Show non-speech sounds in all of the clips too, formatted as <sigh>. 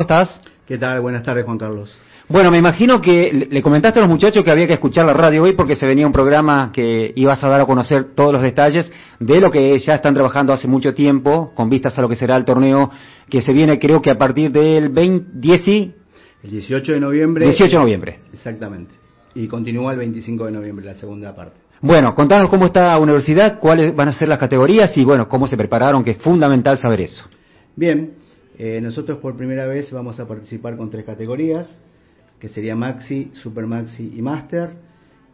estás? ¿Qué tal? Buenas tardes, Juan Carlos. Bueno, me imagino que le comentaste a los muchachos que había que escuchar la radio hoy porque se venía un programa que ibas a dar a conocer todos los detalles de lo que ya están trabajando hace mucho tiempo con vistas a lo que será el torneo que se viene creo que a partir del 20, 10 El 18 de noviembre. 18 de noviembre. Exactamente. Y continúa el 25 de noviembre la segunda parte. Bueno, contanos cómo está la universidad, cuáles van a ser las categorías y bueno, cómo se prepararon, que es fundamental saber eso. Bien, eh, nosotros por primera vez vamos a participar con tres categorías, que sería Maxi, Super Maxi y Master,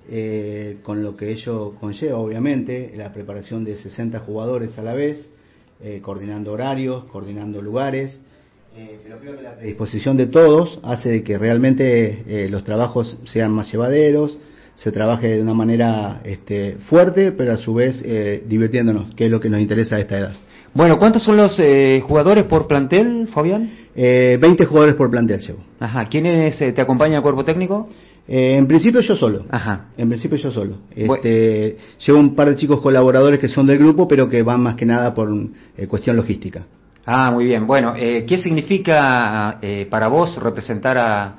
eh, con lo que ello conlleva, obviamente, la preparación de 60 jugadores a la vez, eh, coordinando horarios, coordinando lugares. pero creo que la predisposición de todos hace de que realmente los trabajos sean más llevaderos, se trabaje de una manera este, fuerte, pero a su vez divirtiéndonos, que es lo que nos interesa a esta edad. Bueno, ¿cuántos son los eh, jugadores por plantel, Fabián? Eh, 20 jugadores por plantel llevo. Ajá. ¿Quiénes eh, te acompaña al cuerpo técnico? Eh, en principio yo solo. Ajá. En principio yo solo. Este, llevo un par de chicos colaboradores que son del grupo, pero que van más que nada por cuestión logística. Ah, muy bien. Bueno, ¿qué significa para vos representar a,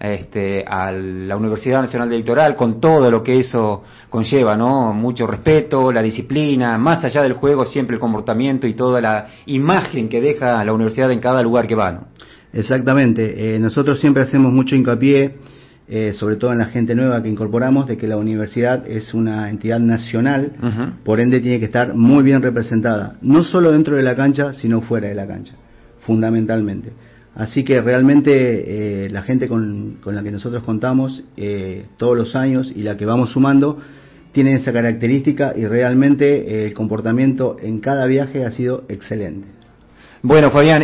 este, a la Universidad Nacional del Litoral con todo lo que eso conlleva, ¿no? Mucho respeto, la disciplina, más allá del juego siempre el comportamiento y toda la imagen que deja la universidad en cada lugar que va, ¿no? Exactamente. Eh, nosotros siempre hacemos mucho hincapié, eh, sobre todo en la gente nueva que incorporamos, de que la universidad es una entidad nacional, por ende tiene que estar muy bien representada, no solo dentro de la cancha, sino fuera de la cancha, fundamentalmente. Así que realmente eh, la gente con, la que nosotros contamos eh, todos los años y la que vamos sumando tiene esa característica y realmente eh, el comportamiento en cada viaje ha sido excelente. Bueno, Fabián,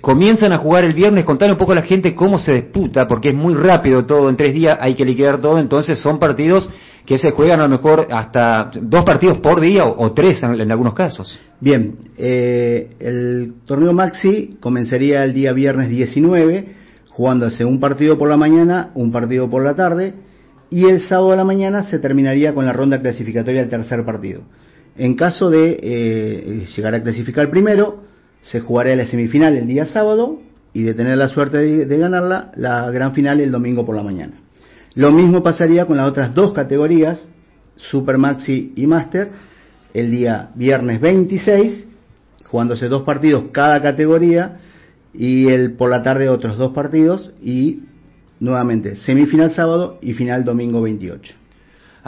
comienzan a jugar el viernes, contar un poco a la gente cómo se disputa, porque es muy rápido todo, en tres días hay que liquidar todo, entonces son partidos que se juegan a lo mejor hasta dos partidos por día o, tres en, algunos casos. Bien, eh, el torneo Maxi comenzaría el día viernes 19, jugándose un partido por la mañana, un partido por la tarde, y el sábado a la mañana se terminaría con la ronda clasificatoria del tercer partido. En caso de eh, llegar a clasificar primero, se jugaría la semifinal el día sábado y de tener la suerte de ganarla, la gran final el domingo por la mañana. Lo mismo pasaría con las otras dos categorías, Super Maxi y Master, el día viernes 26, jugándose dos partidos cada categoría, y el por la tarde otros dos partidos, y nuevamente semifinal sábado y final domingo 28.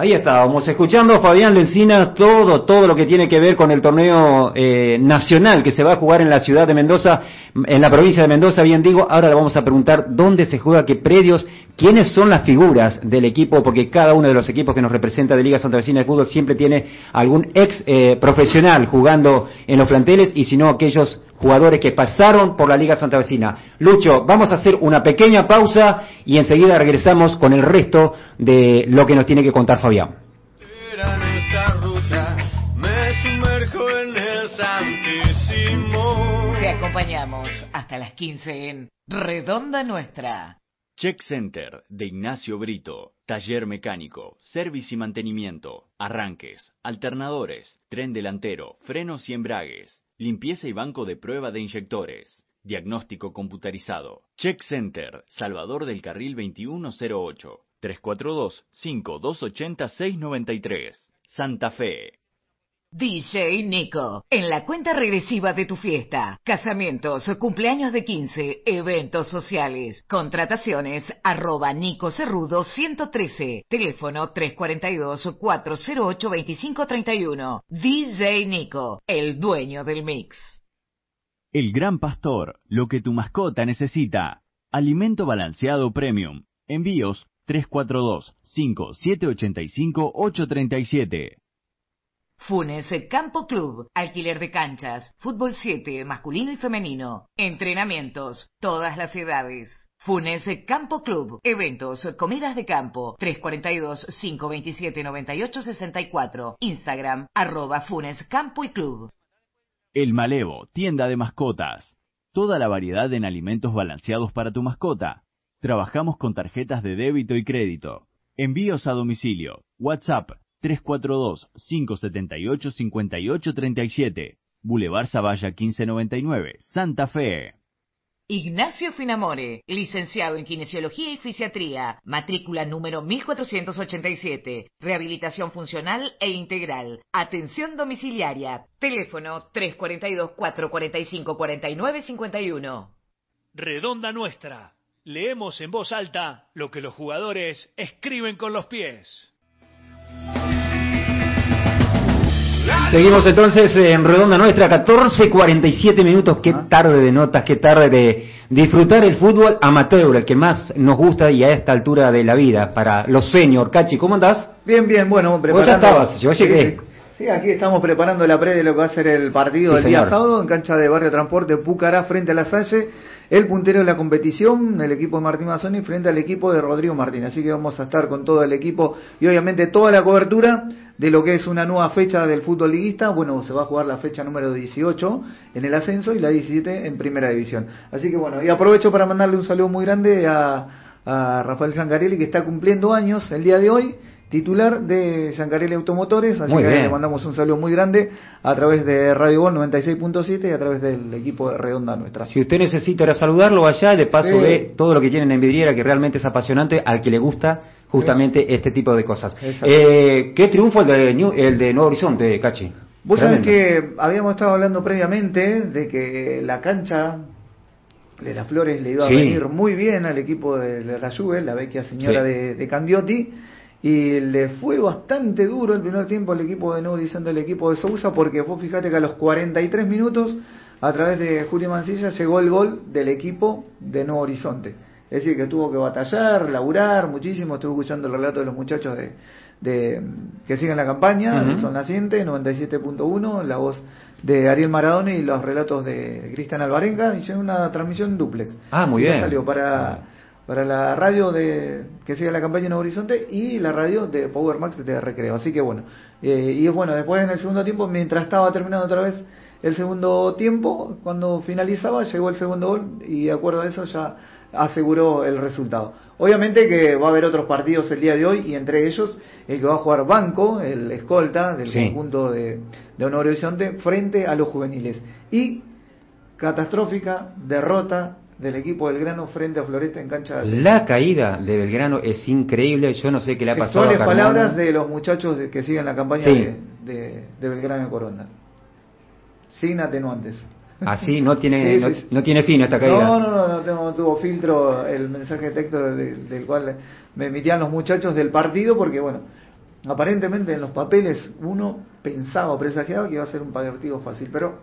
Ahí estábamos escuchando Fabián Lencina todo, todo lo que tiene que ver con el torneo eh, nacional que se va a jugar en la ciudad de Mendoza, en la provincia de Mendoza, bien digo. Ahora le vamos a preguntar dónde se juega, qué predios, quiénes son las figuras del equipo, porque cada uno de los equipos que nos representa de Liga Santa Vecina de Fútbol siempre tiene algún ex eh, profesional jugando en los planteles y si no aquellos jugadores que pasaron por la Liga Santa Vecina. Lucho, vamos a hacer una pequeña pausa y enseguida regresamos con el resto de lo que nos tiene que contar Fabián. Te acompañamos hasta las 15 en Redonda Nuestra. Check Center de Ignacio Brito. Taller mecánico, servicio y mantenimiento, arranques, alternadores, tren delantero, frenos y embragues Limpieza y banco de prueba de inyectores. Diagnóstico computarizado. Check Center, Salvador del Carril 2108. 342-5280-693. Santa Fe. DJ Nico, en la cuenta regresiva de tu fiesta, casamientos, cumpleaños de 15, eventos sociales, contrataciones, arroba Nico Cerrudo 113, teléfono 342-408-2531. DJ Nico, el dueño del mix. El Gran Pastor, lo que tu mascota necesita. Alimento balanceado premium. Envíos 342 5785 837. Funes Campo Club, alquiler de canchas, fútbol 7, masculino y femenino, entrenamientos, todas las edades. Funes Campo Club, eventos, comidas de campo, 342-527-9864, Instagram, arroba Funes Campo y Club. El Malevo, tienda de mascotas. Toda la variedad en alimentos balanceados para tu mascota. Trabajamos con tarjetas de débito y crédito. Envíos a domicilio. WhatsApp 342-578-5837. Boulevard Zavalla 1599, Santa Fe. Ignacio Finamore, licenciado en Kinesiología y Fisiatría, matrícula número 1487, rehabilitación funcional e integral, atención domiciliaria, teléfono 342-445-4951. Redonda Nuestra. Leemos en voz alta lo que los jugadores escriben con los pies. Seguimos entonces en Redonda Nuestra, 14.47 minutos. Qué tarde de notas, qué tarde de disfrutar el fútbol amateur, el que más nos gusta y a esta altura de la vida, para los senior. Cachi, ¿cómo andás? Bien, bien, bueno, preparando... Vos ya estabas, yo llegué. Sí, aquí estamos preparando la pre de lo que va a ser el partido del día sábado en cancha de Barrio Transporte Pucará frente a la Salle. El puntero de la competición, el equipo de Martín Mazzoni frente al equipo de Rodrigo Martín. Así que vamos a estar con todo el equipo y obviamente toda la cobertura de lo que es una nueva fecha del fútbol liguista. Bueno, se va a jugar la fecha número 18 en el ascenso y la 17 en primera división. Así que bueno, y aprovecho para mandarle un saludo muy grande a, a Rafael Sangarelli que está cumpliendo años el día de hoy titular de Sancarelli Automotores, así que le mandamos un saludo muy grande a través de Radio Gol 96.7 y a través del equipo de Redonda Nuestra. Si usted necesita ir a saludarlo allá, de paso ve todo lo que tienen en vidriera, que realmente es apasionante, al que le gusta justamente este tipo de cosas. Eh, ¿Qué triunfo el de, el de Nuevo Horizonte, Cachi? Vos sabés que habíamos estado hablando previamente de que la cancha de las Flores le iba a venir muy bien al equipo de, la Juve, la vecchia señora de, de Candiotti y le fue bastante duro el primer tiempo al equipo de Nuevo Horizonte, el equipo de Sousa, porque vos fíjate que a los 43 minutos, a través de Julio Mancilla, llegó el gol del equipo de Nuevo Horizonte. Es decir, que tuvo que batallar, laburar muchísimo. Estuve escuchando el relato de los muchachos de, de que siguen la campaña, Son Naciente, 97.1, la voz de Ariel Maradona y los relatos de Cristian Alvarenga. Hicieron una transmisión duplex. Ah, muy bien. Salió para para la radio de que sigue la campaña en Horizonte y la radio de Power Max de Recreo. Así que bueno, eh, y bueno, después en el segundo tiempo, mientras estaba terminando otra vez el segundo tiempo, cuando finalizaba, llegó el segundo gol y de acuerdo a eso ya aseguró el resultado. Obviamente que va a haber otros partidos el día de hoy y entre ellos el que va a jugar Banco, el escolta del conjunto de, de Honor Horizonte, frente a los juveniles. Y catastrófica derrota del equipo Belgrano frente a Floresta en cancha de La caída de Belgrano es increíble, yo no sé qué le ha pasado a palabras de los muchachos que siguen la campaña de, de, Belgrano y Corona. Sin atenuantes. Así no tiene <laughs> no, tiene fin esta caída. No, no, no, no, tuvo filtro el mensaje de texto del, cual me emitían los muchachos del partido porque bueno, aparentemente en los papeles uno pensaba o presagiaba que iba a ser un partido fácil, pero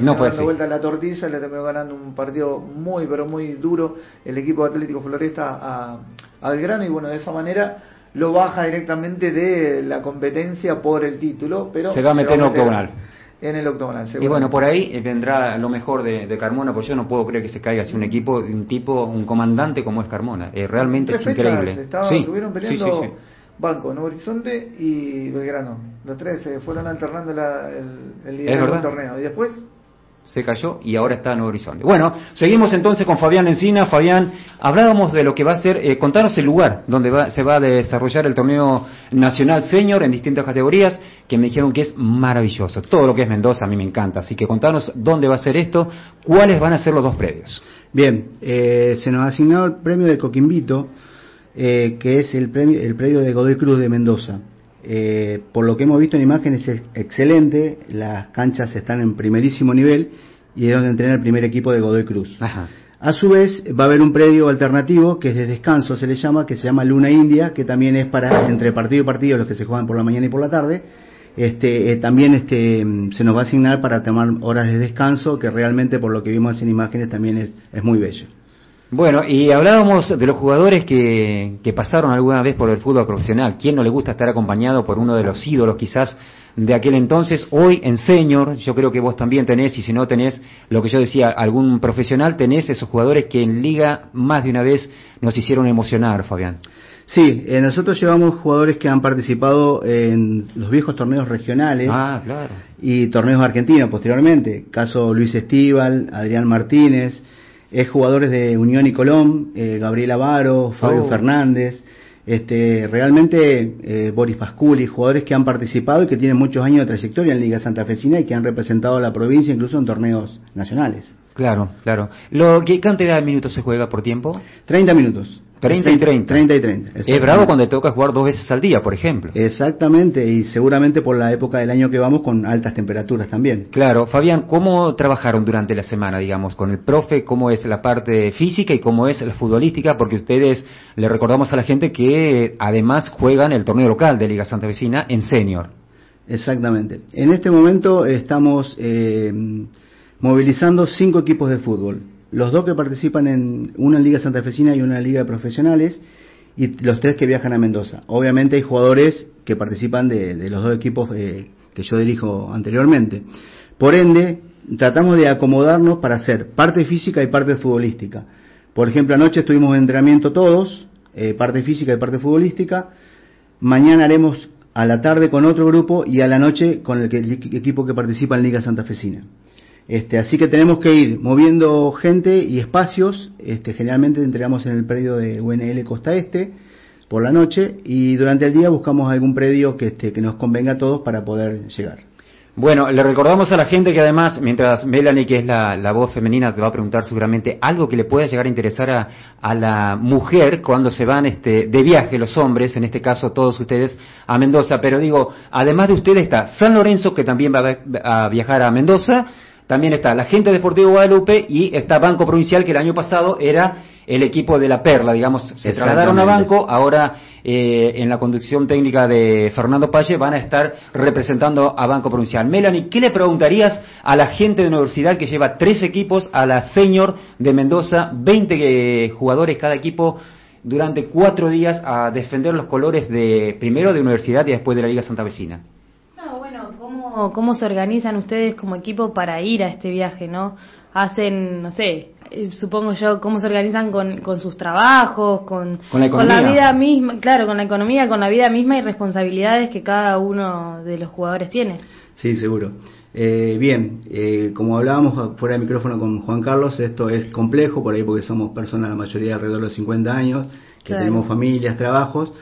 no puede dando vuelta la tortilla, le terminó ganando un partido muy, pero muy duro el equipo Atlético Floresta a, a Belgrano y bueno, de esa manera lo baja directamente de la competencia por el título, pero se va a meter, en octogonal. En el octogonal, Y bueno, por ahí eh, vendrá lo mejor de, Carmona, porque yo no puedo creer que se caiga así un equipo, un tipo, un comandante como es Carmona. Eh, realmente es increíble. estuvieron peleando Banco, Nuevo Horizonte y Belgrano. Los tres se fueron alternando la, el, el del torneo. Y después se cayó y ahora está en Nuevo Horizonte. Bueno, seguimos entonces con Fabián Encina. Fabián, hablábamos de lo que va a ser, eh, contanos el lugar donde va, se va a desarrollar el torneo nacional senior en distintas categorías, que me dijeron que es maravilloso. Todo lo que es Mendoza a mí me encanta, así que contanos dónde va a ser esto, cuáles van a ser los dos predios. Bien, eh, se nos ha asignado el premio de Coquimbito eh, que es el, premio, el predio de Godoy Cruz de Mendoza. Eh, por lo que hemos visto en imágenes es excelente, las canchas están en primerísimo nivel y es donde entrena el primer equipo de Godoy Cruz. A su vez va a haber un predio alternativo que es de descanso se le llama, que se llama Luna India, que también es para entre partido y partido los que se juegan por la mañana y por la tarde. Este, eh, también este, se nos va a asignar para tomar horas de descanso, que realmente por lo que vimos en imágenes también es, es muy bello. Bueno, y hablábamos de los jugadores que, que, pasaron alguna vez por el fútbol profesional. ¿Quién no le gusta estar acompañado por uno de los ídolos quizás de aquel entonces? Hoy en senior, yo creo que vos también tenés, y si no tenés lo que yo decía, algún profesional, tenés esos jugadores que en liga más de una vez nos hicieron emocionar, Fabián. Sí, eh, nosotros llevamos jugadores que han participado en los viejos torneos regionales ah, claro. y torneos argentinos posteriormente. Caso Luis Estíbal, Adrián Martínez, es jugadores de Unión y Colón, eh, Gabriel Avaro, Fabio oh. Fernández, este, realmente eh, Boris Pasculi, jugadores que han participado y que tienen muchos años de trayectoria en Liga Santa Fecina y que han representado a la provincia incluso en torneos nacionales. Claro, claro. Lo, ¿Qué cantidad de minutos se juega por tiempo? 30 minutos. 30 y 30. 30 y 30. Es bravo cuando te toca jugar dos veces al día, por ejemplo. Exactamente, y seguramente por la época del año que vamos con altas temperaturas también. Claro, Fabián, ¿cómo trabajaron durante la semana, digamos, con el profe? ¿Cómo es la parte física y cómo es la futbolística? Porque ustedes, le recordamos a la gente que además juegan el torneo local de Liga Santa Vecina en senior. Exactamente. En este momento estamos eh, movilizando cinco equipos de fútbol los dos que participan en una liga santafesina y una liga de profesionales y los tres que viajan a Mendoza. Obviamente hay jugadores que participan de, los dos equipos eh, que yo dirijo anteriormente. Por ende, tratamos de acomodarnos para hacer parte física y parte futbolística. Por ejemplo, anoche estuvimos en entrenamiento todos, eh, parte física y parte futbolística. Mañana haremos a la tarde con otro grupo y a la noche con el, el equipo que participa en Liga Santafesina. Este, así que tenemos que ir moviendo gente y espacios. Este, generalmente entregamos en el predio de UNL Costa Este por la noche y durante el día buscamos algún predio que, este, que nos convenga a todos para poder llegar. Bueno, le recordamos a la gente que además, mientras Melanie, que es la, voz femenina, te va a preguntar seguramente algo que le pueda llegar a interesar a, a la mujer cuando se van este, de viaje los hombres, en este caso todos ustedes, a Mendoza. Pero digo, además de ustedes está San Lorenzo, que también va a viajar a Mendoza, también está la gente Deportivo Guadalupe y está Banco Provincial, que el año pasado era el equipo de la Perla, digamos, se trasladaron a Banco, ahora eh, en la conducción técnica de Fernando Palle van a estar representando a Banco Provincial. Melanie, ¿qué le preguntarías a la gente de universidad que lleva tres equipos, a la Senior de Mendoza, 20 eh, jugadores cada equipo? durante cuatro días a defender los colores de primero de universidad y después de la Liga Santa Vecina. ¿Cómo, se organizan ustedes como equipo para ir a este viaje, no? Hacen, no sé, eh, supongo yo, cómo se organizan con, con sus trabajos, con, con, la vida misma, claro, con la economía, con la vida misma y responsabilidades que cada uno de los jugadores tiene. Sí, seguro. Eh, bien, eh, como hablábamos fuera de micrófono con Juan Carlos, esto es complejo por ahí porque somos personas, la mayoría alrededor de los 50 años, que tenemos familias, trabajos,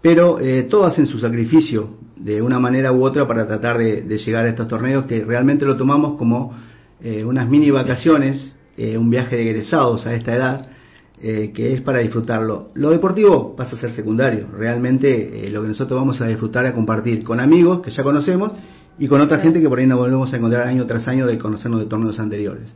pero eh, todos hacen su sacrificio de una manera u otra para tratar de, llegar a estos torneos que realmente lo tomamos como eh, unas mini vacaciones, eh, un viaje de egresados a esta edad, que es para disfrutarlo. Lo deportivo pasa a ser secundario, realmente lo que nosotros vamos a disfrutar a compartir con amigos que ya conocemos y con otra gente que por ahí nos volvemos a encontrar año tras año de conocernos de torneos anteriores.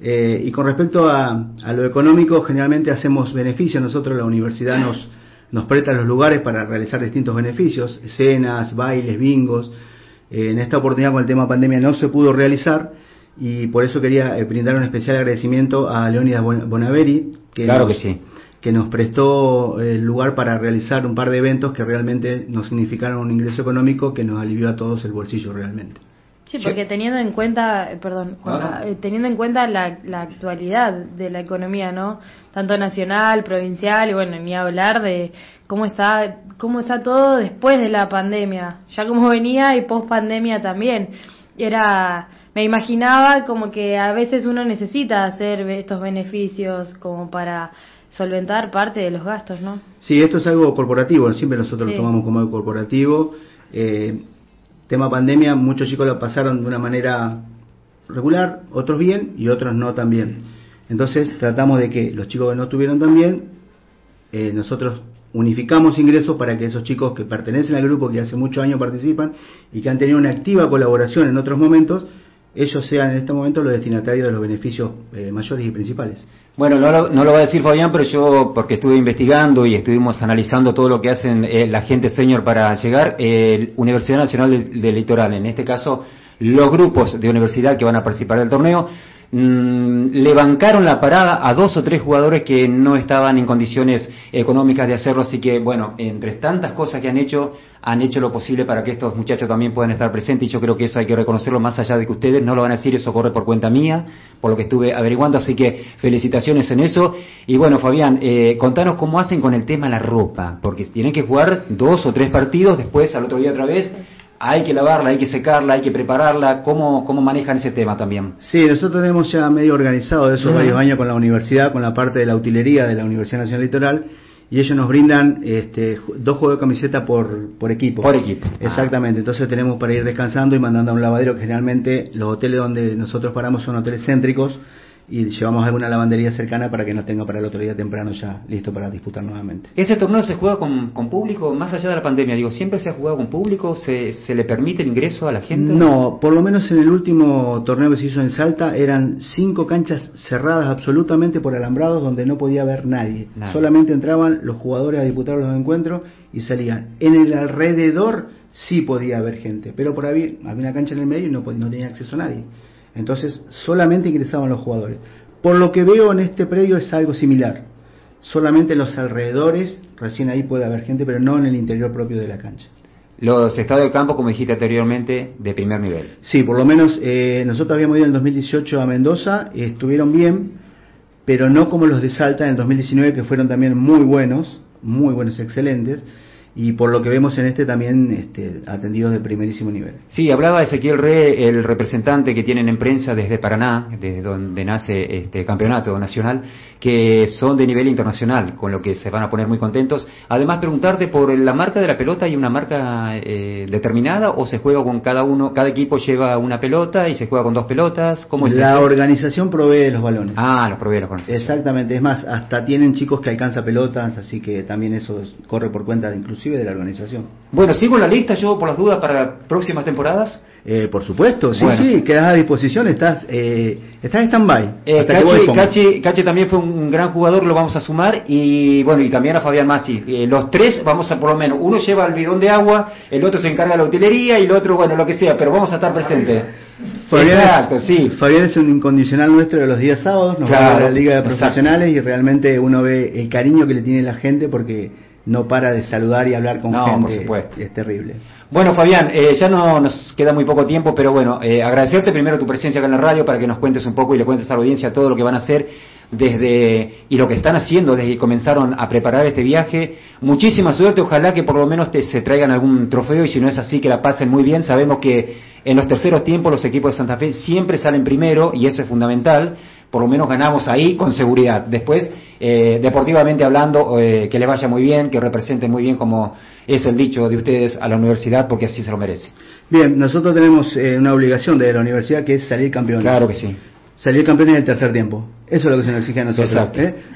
y con respecto a, lo económico, generalmente hacemos beneficios, nosotros la universidad nos nos presta los lugares para realizar distintos beneficios, escenas, bailes, bingos. Eh, en esta oportunidad con el tema pandemia no se pudo realizar y por eso quería eh, brindar un especial agradecimiento a Leonidas Bonaveri, que, claro nos, que, sí. que nos prestó el lugar para realizar un par de eventos que realmente nos significaron un ingreso económico que nos alivió a todos el bolsillo realmente. Sí, porque teniendo en cuenta, eh, perdón, eh, teniendo en cuenta la, la, actualidad de la economía, ¿no? Tanto nacional, provincial, y bueno, ni hablar de cómo está, cómo está todo después de la pandemia, ya como venía y post pandemia también. Era, me imaginaba como que a veces uno necesita hacer estos beneficios como para solventar parte de los gastos, ¿no? Sí, esto es algo corporativo, siempre nosotros lo tomamos como algo corporativo. Eh, tema pandemia, muchos chicos lo pasaron de una manera regular, otros bien y otros no tan bien. Entonces tratamos de que los chicos que no tuvieron tan bien, eh, nosotros unificamos ingresos para que esos chicos que pertenecen al grupo, que hace muchos años participan y que han tenido una activa colaboración en otros momentos, ellos sean en este momento los destinatarios de los beneficios eh, mayores y principales. Bueno, no lo, no lo, va a decir Fabián, pero yo, porque estuve investigando y estuvimos analizando todo lo que hacen eh, la gente senior para llegar, eh, Universidad Nacional del, Litoral, en este caso, los grupos de universidad que van a participar del torneo, mm, le bancaron la parada a dos o tres jugadores que no estaban en condiciones económicas de hacerlo, así que, bueno, entre tantas cosas que han hecho, han hecho lo posible para que estos muchachos también puedan estar presentes y yo creo que eso hay que reconocerlo más allá de que ustedes no lo van a decir, eso corre por cuenta mía, por lo que estuve averiguando, así que felicitaciones en eso. Y bueno, Fabián, eh, contanos cómo hacen con el tema la ropa, porque tienen que jugar dos o tres partidos, después al otro día otra vez. Hay que lavarla, hay que secarla, hay que prepararla. ¿Cómo, cómo manejan ese tema también? Sí, nosotros tenemos ya medio organizado eso varios años con la universidad, con la parte de la utilería de la Universidad Nacional Litoral y ellos nos brindan este, dos juegos de camiseta por, por equipo. Por equipo. Exactamente, entonces tenemos para ir descansando y mandando a un lavadero, que generalmente los hoteles donde nosotros paramos son hoteles céntricos, y llevamos alguna lavandería cercana para que nos tenga para el otro día temprano ya listo para disputar nuevamente. ¿Ese torneo se juega con, público más allá de la pandemia? Digo, ¿siempre se ha jugado con público? ¿Se, ¿Se le permite el ingreso a la gente? No, por lo menos en el último torneo que se hizo en Salta eran cinco canchas cerradas absolutamente por alambrados donde no podía haber nadie. Solamente entraban los jugadores a disputar los encuentros y salían. En el alrededor sí podía haber gente, pero por ahí había una cancha en el medio y no, no tenía acceso a nadie. Entonces solamente ingresaban los jugadores. Por lo que veo en este predio es algo similar. Solamente en los alrededores, recién ahí puede haber gente, pero no en el interior propio de la cancha. Los estados de campo, como dijiste anteriormente, de primer nivel. Sí, por lo menos eh, nosotros habíamos ido en el 2018 a Mendoza, estuvieron bien, pero no como los de Salta en el 2019, que fueron también muy buenos, muy buenos, excelentes y por lo que vemos en este también este, atendidos de primerísimo nivel. Sí, hablaba Ezequiel Re, el representante que tienen en prensa desde Paraná, desde donde nace este campeonato nacional, que son de nivel internacional, con lo que se van a poner muy contentos. Además, preguntarte por la marca de la pelota, ¿hay una marca eh, determinada o se juega con cada uno, cada equipo lleva una pelota y se juega con dos pelotas? ¿Cómo es La organización provee los balones. Ah, los provee los balones. Exactamente, es más, hasta tienen chicos que alcanzan pelotas, así que también eso corre por cuenta de inclusive de la organización. Bueno, sigo la lista yo por las dudas para próximas temporadas. Eh, por supuesto, sí, sí, quedas a disposición, estás, eh, estás en stand-by. Eh, Cachi, también fue un gran jugador, lo vamos a sumar, y bueno, y también a Fabián Massi. Eh, los tres vamos a, por lo menos, uno lleva el bidón de agua, el otro se encarga de la utilería y el otro, bueno, lo que sea, pero vamos a estar presentes. Fabián, es, sí. Fabián es un incondicional nuestro de los días sábados, nos va a la Liga de Profesionales y realmente uno ve el cariño que le tiene la gente porque no para de saludar y hablar con gente. Es terrible. Bueno, Fabián, eh, ya no nos queda muy poco tiempo, pero bueno, eh, agradecerte primero tu presencia acá en la radio para que nos cuentes un poco y le cuentes a la audiencia todo lo que van a hacer desde y lo que están haciendo desde que comenzaron a preparar este viaje. Muchísima suerte, ojalá que por lo menos te, se traigan algún trofeo y si no es así que la pasen muy bien. Sabemos que en los terceros tiempos los equipos de Santa Fe siempre salen primero y eso es fundamental por lo menos ganamos ahí con seguridad. Después, eh, deportivamente hablando, eh, que le vaya muy bien, que represente muy bien como es el dicho de ustedes a la universidad, porque así se lo merece. Bien, nosotros tenemos eh, una obligación de la universidad que es salir campeones. Claro que sí. Salir campeón en el tercer tiempo. Eso es lo que se nos exige a nosotros.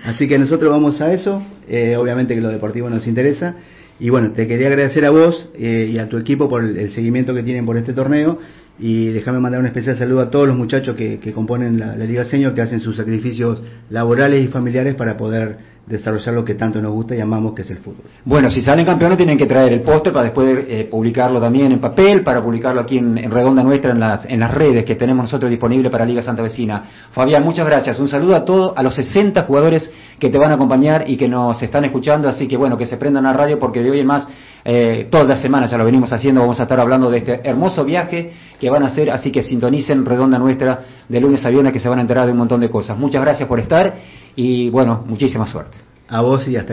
Así que nosotros vamos a eso. obviamente que lo deportivo nos interesa. Y bueno, te quería agradecer a vos y a tu equipo por el seguimiento que tienen por este torneo y déjame mandar un especial saludo a todos los muchachos que, componen la, Liga Señor, que hacen sus sacrificios laborales y familiares para poder desarrollar lo que tanto nos gusta y amamos, que es el fútbol. Bueno, si salen campeones tienen que traer el póster para después eh, publicarlo también en papel, para publicarlo aquí en, Redonda Nuestra, en las, en las redes que tenemos nosotros disponibles para Liga Santa Vecina. Fabián, muchas gracias. Un saludo a todos, a los 60 jugadores que te van a acompañar y que nos están escuchando, así que bueno, que se prendan a radio porque de hoy en más eh, todas las semanas ya lo venimos haciendo, vamos a estar hablando de este hermoso viaje que van a hacer, así que sintonicen Redonda Nuestra de lunes a viernes que se van a enterar de un montón de cosas. Muchas gracias por estar y bueno, muchísima suerte. A vos y hasta